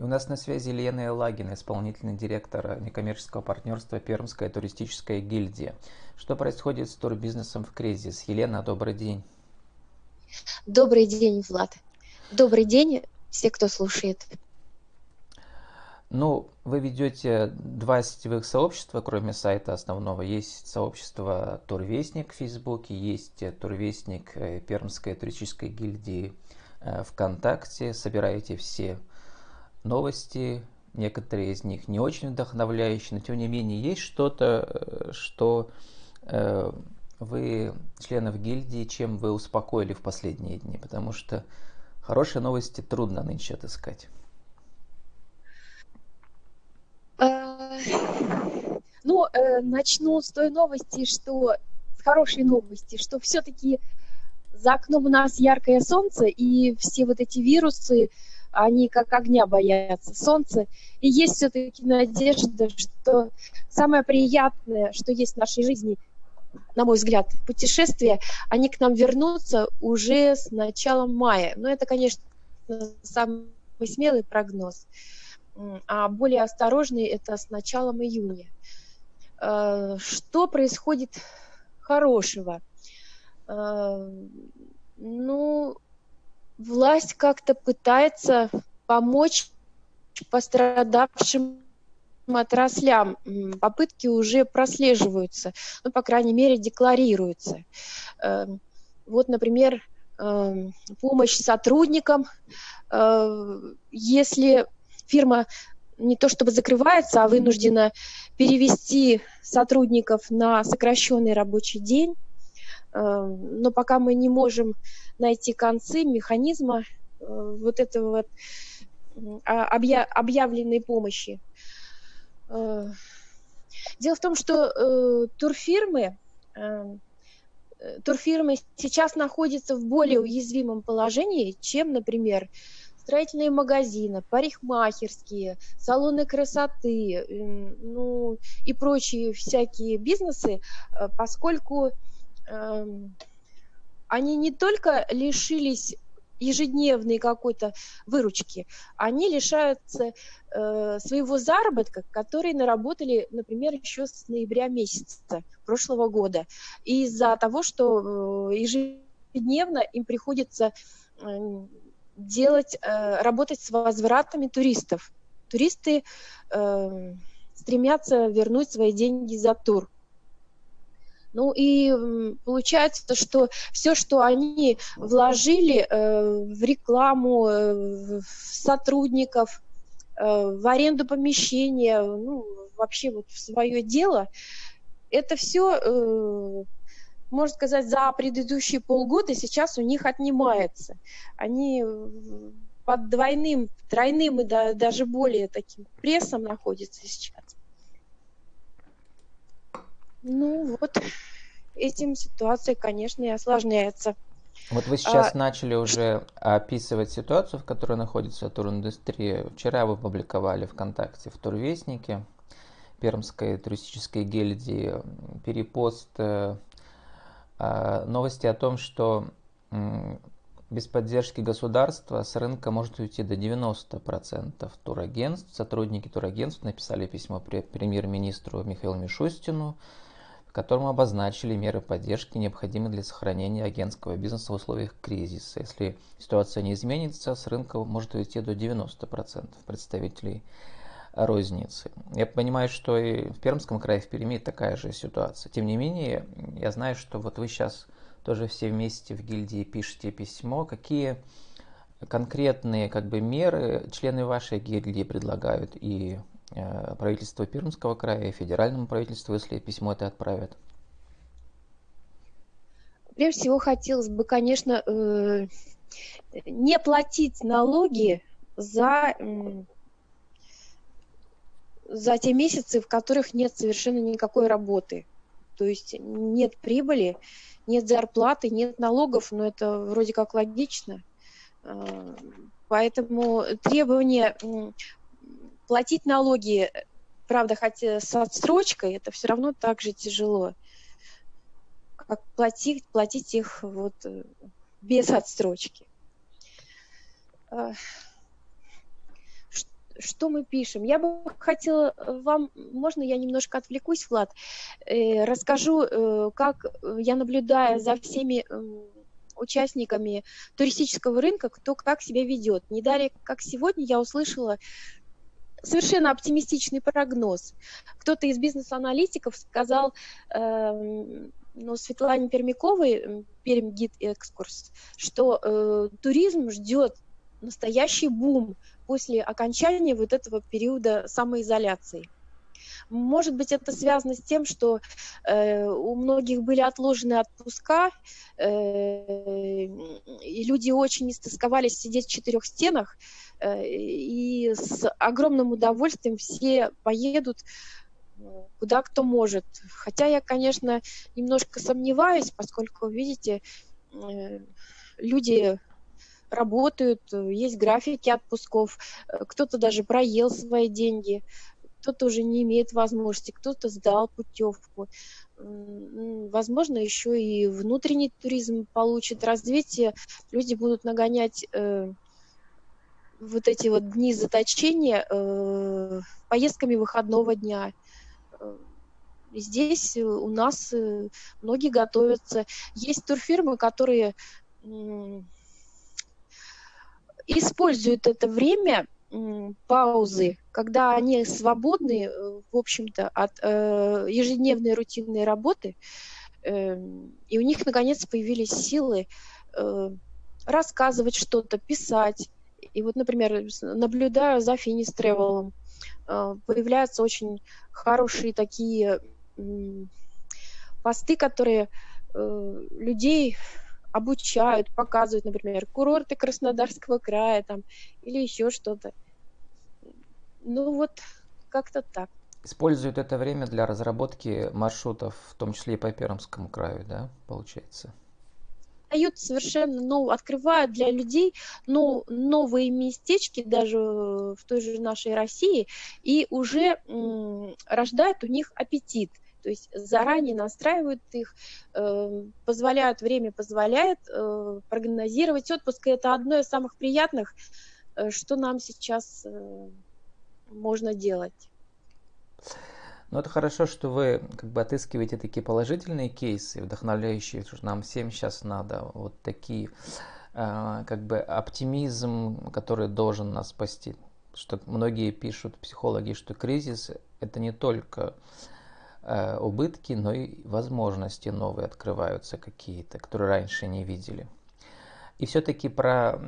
И у нас на связи Лена Елагина, исполнительный директор некоммерческого партнерства Пермская туристическая гильдия. Что происходит с турбизнесом в кризис? Елена, добрый день. Добрый день, Влад. Добрый день, все, кто слушает. Ну, вы ведете два сетевых сообщества, кроме сайта основного. Есть сообщество Турвестник в Фейсбуке, есть Турвестник Пермской туристической гильдии э, ВКонтакте. Собираете все новости, некоторые из них не очень вдохновляющие, но тем не менее есть что-то, э, что э, вы, членов гильдии, чем вы успокоили в последние дни, потому что хорошие новости трудно нынче отыскать. Э, ну, начну с той новости, что с хорошей новости, что все-таки за окном у нас яркое солнце, и все вот эти вирусы, они как огня боятся солнца. И есть все-таки надежда, что самое приятное, что есть в нашей жизни, на мой взгляд, путешествия, они к нам вернутся уже с началом мая. Но это, конечно, самый смелый прогноз. А более осторожный это с началом июня. Э, что происходит хорошего? Э, ну, власть как-то пытается помочь пострадавшим отраслям. Попытки уже прослеживаются, ну, по крайней мере, декларируются. Эм, вот, например, эм, помощь сотрудникам. Э, если фирма не то чтобы закрывается, а вынуждена перевести сотрудников на сокращенный рабочий день, но пока мы не можем найти концы механизма э, вот этого вот а, объявленной помощи. Э, дело в том, что э, турфирмы, турфирмы сейчас находятся в более уязвимом положении, чем, например, строительные магазины, парикмахерские, салоны красоты, ну и прочие всякие бизнесы, поскольку эм, они не только лишились ежедневной какой-то выручки, они лишаются э, своего заработка, который наработали, например, еще с ноября месяца прошлого года. из-за того, что э, ежедневно им приходится э, делать, э, работать с возвратами туристов. Туристы э, стремятся вернуть свои деньги за тур. Ну и получается, что все, что они вложили э, в рекламу, э, в сотрудников, э, в аренду помещения, ну, вообще вот в свое дело, это все, можно сказать, за предыдущие полгода сейчас у них отнимается. Они под двойным, тройным и да, даже более таким прессом находятся сейчас. Ну вот, этим ситуация, конечно, и осложняется. Вот вы сейчас а, начали уже описывать ситуацию, в которой находится туриндустрия. Вчера вы публиковали ВКонтакте в Турвестнике Пермской туристической гильдии перепост э, а, новости о том, что без поддержки государства с рынка может уйти до 90% турагентств. Сотрудники турагентств написали письмо премьер-министру Михаилу Мишустину, в котором обозначили меры поддержки, необходимые для сохранения агентского бизнеса в условиях кризиса. Если ситуация не изменится, с рынка может уйти до 90% представителей розницы. Я понимаю, что и в Пермском крае, в Перми такая же ситуация. Тем не менее, я знаю, что вот вы сейчас тоже все вместе в гильдии пишете письмо. Какие конкретные как бы, меры члены вашей гильдии предлагают и правительству Пермского края и федеральному правительству, если письмо это отправят? Прежде всего хотелось бы, конечно, э, не платить налоги за, за те месяцы, в которых нет совершенно никакой работы. То есть нет прибыли, нет зарплаты, нет налогов, но это вроде как логично. Э, поэтому требования платить налоги, правда, хотя с отсрочкой, это все равно так же тяжело, как платить, платить их вот э, без отсрочки. Что мы пишем? Я бы хотела вам, можно я немножко отвлекусь, Влад, э, расскажу, э, как я наблюдаю за всеми э, участниками туристического рынка, кто как себя ведет. Не далее, как сегодня, я услышала совершенно оптимистичный прогноз. Кто-то из бизнес-аналитиков сказал, э, ну, Светлане Пермяковой, Пермь гид экскурс, что э, туризм ждет настоящий бум после окончания вот этого периода самоизоляции. Может быть, это связано с тем, что э, у многих были отложены отпуска, э, и люди очень истосковались сидеть в четырех стенах, э, и с огромным удовольствием все поедут куда кто может. Хотя я, конечно, немножко сомневаюсь, поскольку, видите, э, люди работают, есть графики отпусков, э, кто-то даже проел свои деньги, кто-то уже не имеет возможности, кто-то сдал путевку. Возможно, еще и внутренний туризм получит развитие, люди будут нагонять э, вот эти вот дни заточения э, поездками выходного дня. Э, здесь у нас э, многие готовятся. Есть турфирмы, которые используют это время паузы, когда они свободны, э, в общем-то, от э, ежедневной рутинной работы, э, и у них наконец появились силы э, рассказывать что-то, писать. И вот, например, наблюдаю за Финис Тревелом, э, появляются очень хорошие такие э, посты, которые э, людей обучают, показывают, например, курорты Краснодарского края там, или еще что-то. Ну вот, как-то так. Используют это время для разработки маршрутов, в том числе и по Пермскому краю, да, получается? дают совершенно новые, открывают для людей ну, новые местечки даже в той же нашей России и уже м, рождают у них аппетит. То есть заранее настраивают их, э, позволяют, время позволяет э, прогнозировать отпуск. И это одно из самых приятных, э, что нам сейчас можно делать. Ну, это хорошо, что вы как бы отыскиваете такие положительные кейсы, вдохновляющие, что нам всем сейчас надо. Вот такие, как бы оптимизм, который должен нас спасти. Что многие пишут, психологи, что кризис – это не только Э, убытки, но и возможности новые открываются какие-то, которые раньше не видели. И все-таки про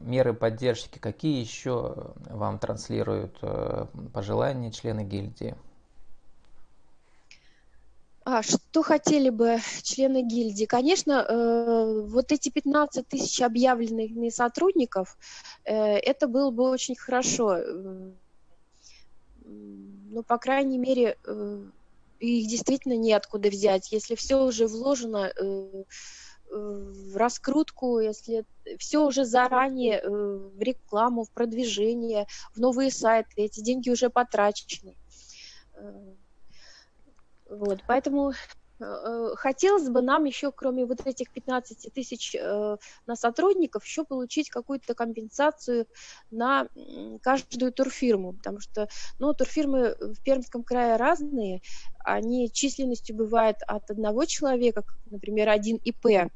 меры поддержки, какие еще вам транслируют э, пожелания члены гильдии? А, что хотели бы члены гильдии? Конечно, э, вот эти 15 тысяч объявленных сотрудников, э, это было бы очень хорошо. Ну, по крайней мере, э, их действительно неоткуда взять. Если все уже вложено э, в раскрутку, если все уже заранее э, в рекламу, в продвижение, в новые сайты, эти деньги уже потрачены. Э, вот, поэтому Э, хотелось бы нам еще, кроме вот этих 15 тысяч э, на сотрудников, еще получить какую-то компенсацию на каждую турфирму, потому что, ну, турфирмы в Пермском крае разные, они численностью бывают от одного человека, например, один ИП,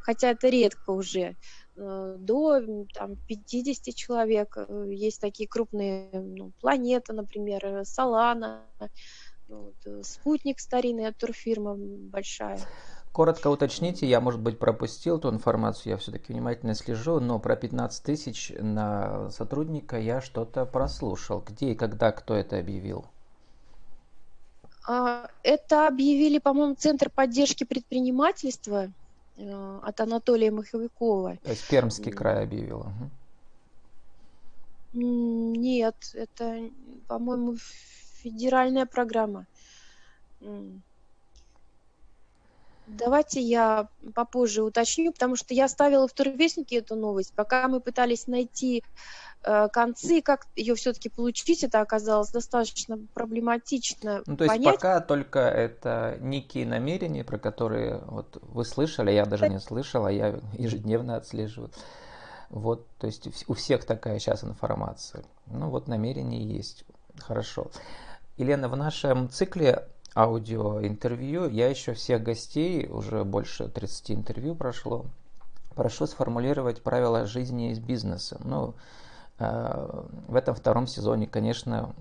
хотя это редко уже, э, до там, 50 человек. Есть такие крупные ну, планеты, например, Солана, ну, вот, э, спутник старинный турфирма большая. Коротко уточните, я, может быть, пропустил эту информацию, я все-таки внимательно слежу, но про 15 тысяч на сотрудника я что-то прослушал. Где и когда, кто это объявил? А, это объявили, по-моему, Центр поддержки предпринимательства э, от Анатолия Маховикова. То есть Пермский край объявил. Угу. Нет, это, по-моему, федеральная программа. Давайте я попозже уточню, потому что я ставила в турвестнике эту новость. Пока мы пытались найти э, концы, как ее все-таки получить, это оказалось достаточно проблематично. Ну, то есть понять. пока только это некие намерения, про которые вот вы слышали, я даже не слышала, я ежедневно отслеживаю. Вот, то есть у всех такая сейчас информация. Ну вот намерение есть. Хорошо. Елена, в нашем цикле аудиоинтервью я еще всех гостей, уже больше 30 интервью прошло, прошу сформулировать правила жизни из бизнеса. Ну, э, в этом втором сезоне, конечно,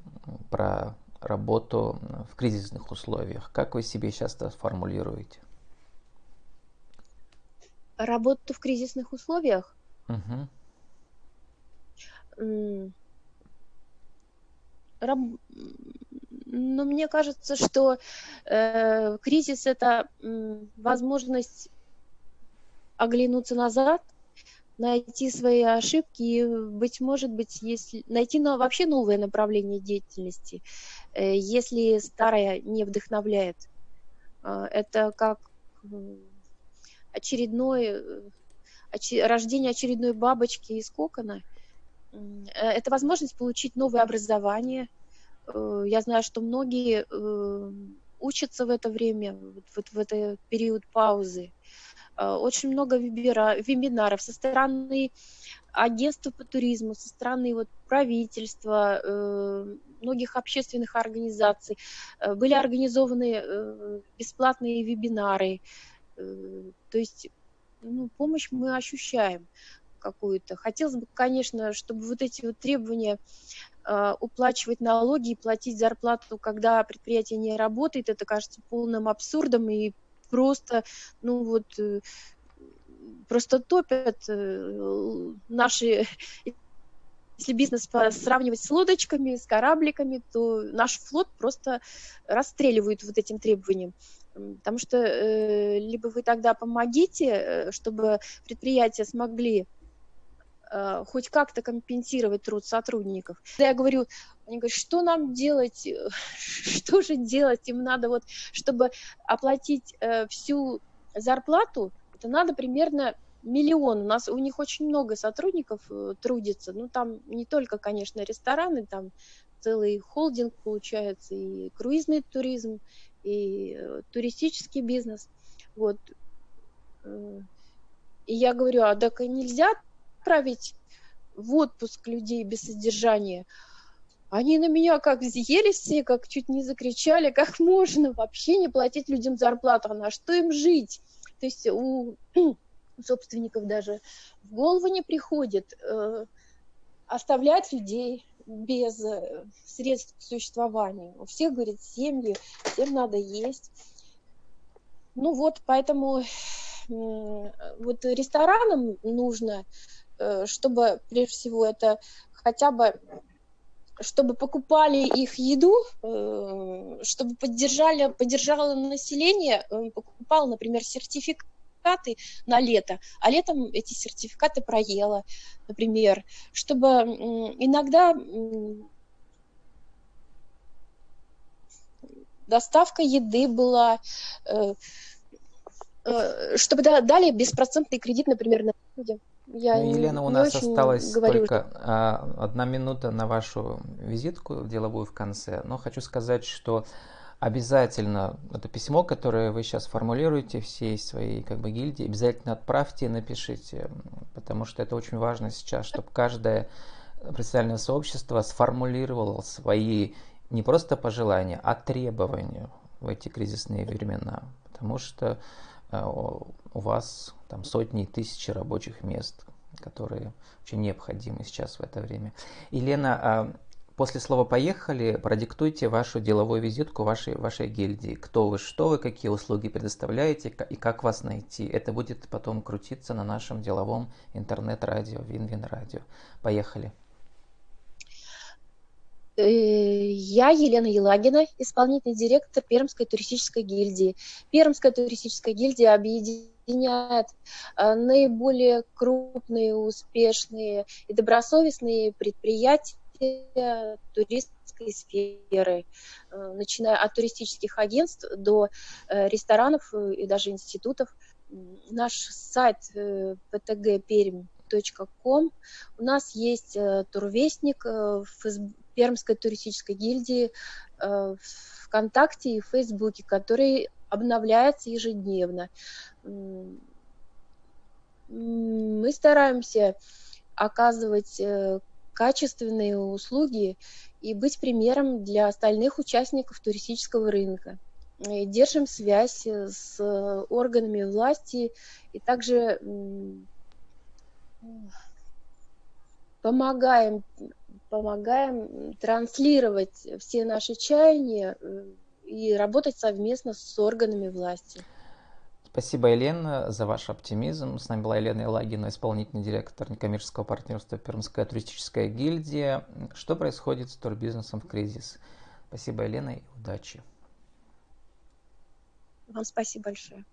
про работу в кризисных условиях. Как вы себе сейчас это формулируете? Работу в кризисных условиях? Угу. Раб... Но мне кажется, что э, кризис это э, возможность оглянуться назад, найти свои ошибки и, быть может быть, если найти но, вообще новое направление деятельности, э, если старое не вдохновляет. Э, это как очередной э, очи, рождение очередной бабочки из кокона. Э, это возможность получить новое образование. Э, я знаю, что многие э, учатся в это время, вот в этот период паузы. Очень много вебинаров со стороны агентства по туризму, со стороны вот правительства, многих общественных организаций. Были организованы бесплатные вебинары. То есть ну, помощь мы ощущаем какую-то. Хотелось бы, конечно, чтобы вот эти вот требования э, уплачивать налоги и платить зарплату, когда предприятие не работает, это кажется полным абсурдом и просто, ну вот, э, просто топят э, наши если бизнес сравнивать с лодочками, с корабликами, то наш флот просто расстреливают вот этим требованием. Потому что э, либо вы тогда помогите, э, чтобы предприятия смогли э, хоть как-то компенсировать труд сотрудников. Когда я говорю, они говорят, что нам делать, что же делать, им надо вот, чтобы оплатить э, всю зарплату, это надо примерно миллион. У нас у них очень много сотрудников э, трудится. Ну, там не только, конечно, рестораны, там целый холдинг получается, и круизный туризм, и э, туристический бизнес. Вот. Э, и я говорю, а так нельзя отправить в отпуск людей без содержания. Они на меня как взъелись все, как чуть не закричали, как можно вообще не платить людям зарплату, а на что им жить? То есть у собственников даже в голову не приходит э, оставлять людей без э, средств к существованию. У всех, говорит, семьи, всем надо есть. Ну вот, поэтому вот ресторанам нужно, чтобы, прежде всего, это хотя бы чтобы покупали их еду, э, чтобы поддержали, поддержало население, покупал, например, сертификат сертификаты на лето, а летом эти сертификаты проела, например, чтобы иногда доставка еды была, э, э, чтобы дали беспроцентный кредит, например, на людям. Я ну, Елена, у нас осталась говорю, только что... одна минута на вашу визитку деловую в конце, но хочу сказать, что обязательно это письмо, которое вы сейчас формулируете всей своей как бы гильдии, обязательно отправьте и напишите, потому что это очень важно сейчас, чтобы каждое профессиональное сообщество сформулировало свои не просто пожелания, а требования в эти кризисные времена, потому что у вас там сотни и тысячи рабочих мест, которые очень необходимы сейчас в это время. Елена, а После слова «поехали» продиктуйте вашу деловую визитку вашей, вашей гильдии. Кто вы, что вы, какие услуги предоставляете и как вас найти. Это будет потом крутиться на нашем деловом интернет-радио, Вин-Вин радио. Поехали. Э, я Елена Елагина, исполнительный директор Пермской туристической гильдии. Пермская туристическая гильдия объединяет э, наиболее крупные, успешные и добросовестные предприятия туристской сферы, э, начиная от туристических агентств до ресторанов и даже институтов. Наш сайт ptgperm.com. У нас есть турвестник в Пермской туристической гильдии ВКонтакте и в Фейсбуке, который обновляется ежедневно. Мы стараемся оказывать э, качественные услуги и быть примером для остальных участников туристического рынка. И держим связь с органами власти и также помогаем, помогаем транслировать все наши чаяния и работать совместно с органами власти. Спасибо, Елена, за ваш оптимизм. С нами была Елена Елагина, исполнительный директор некоммерческого партнерства Пермская туристическая гильдия. Что происходит с турбизнесом в кризис? Спасибо, Елена, и удачи. Вам спасибо большое.